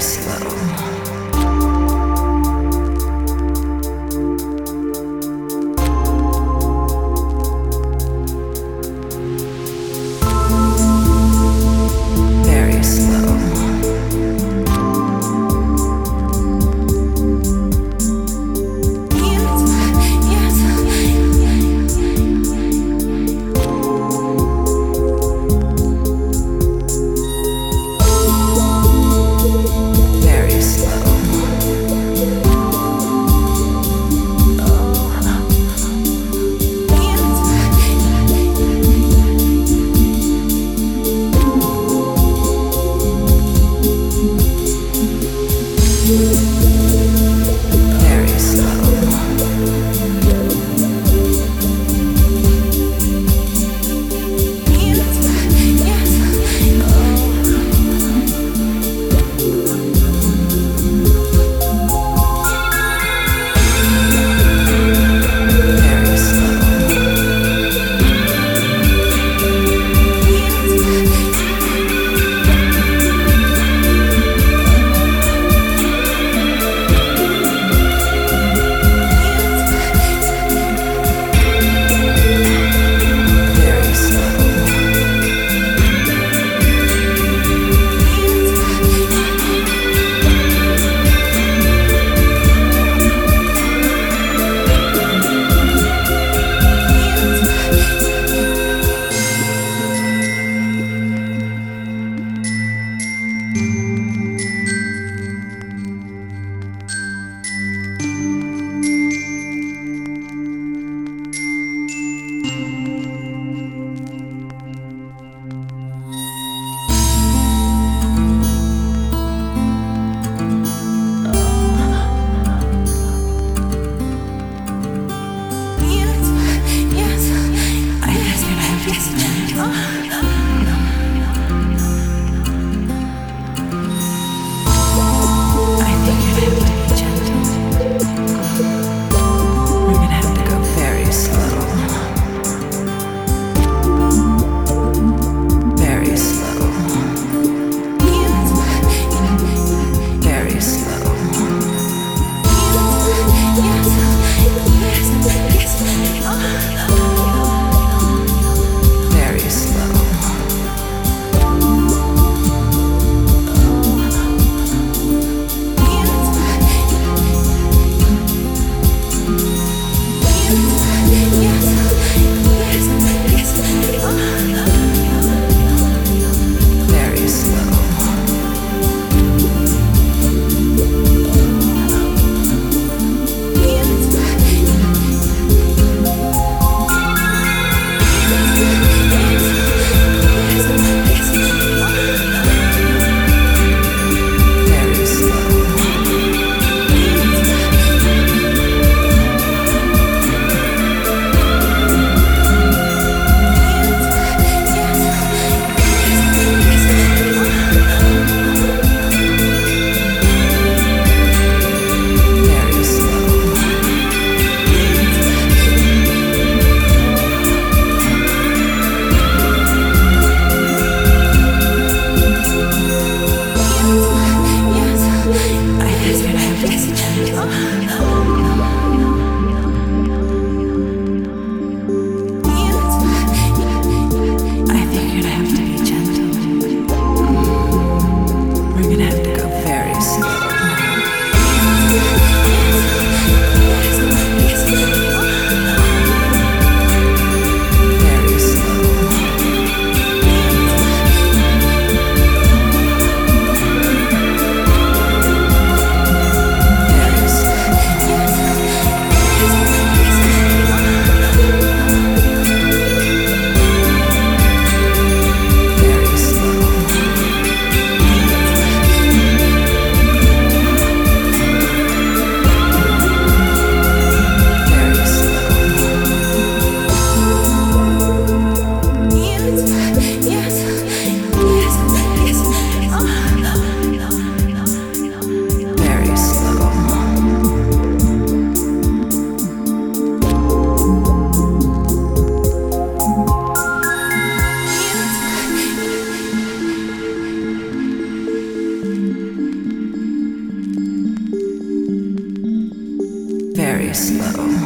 Slow. love. very slow.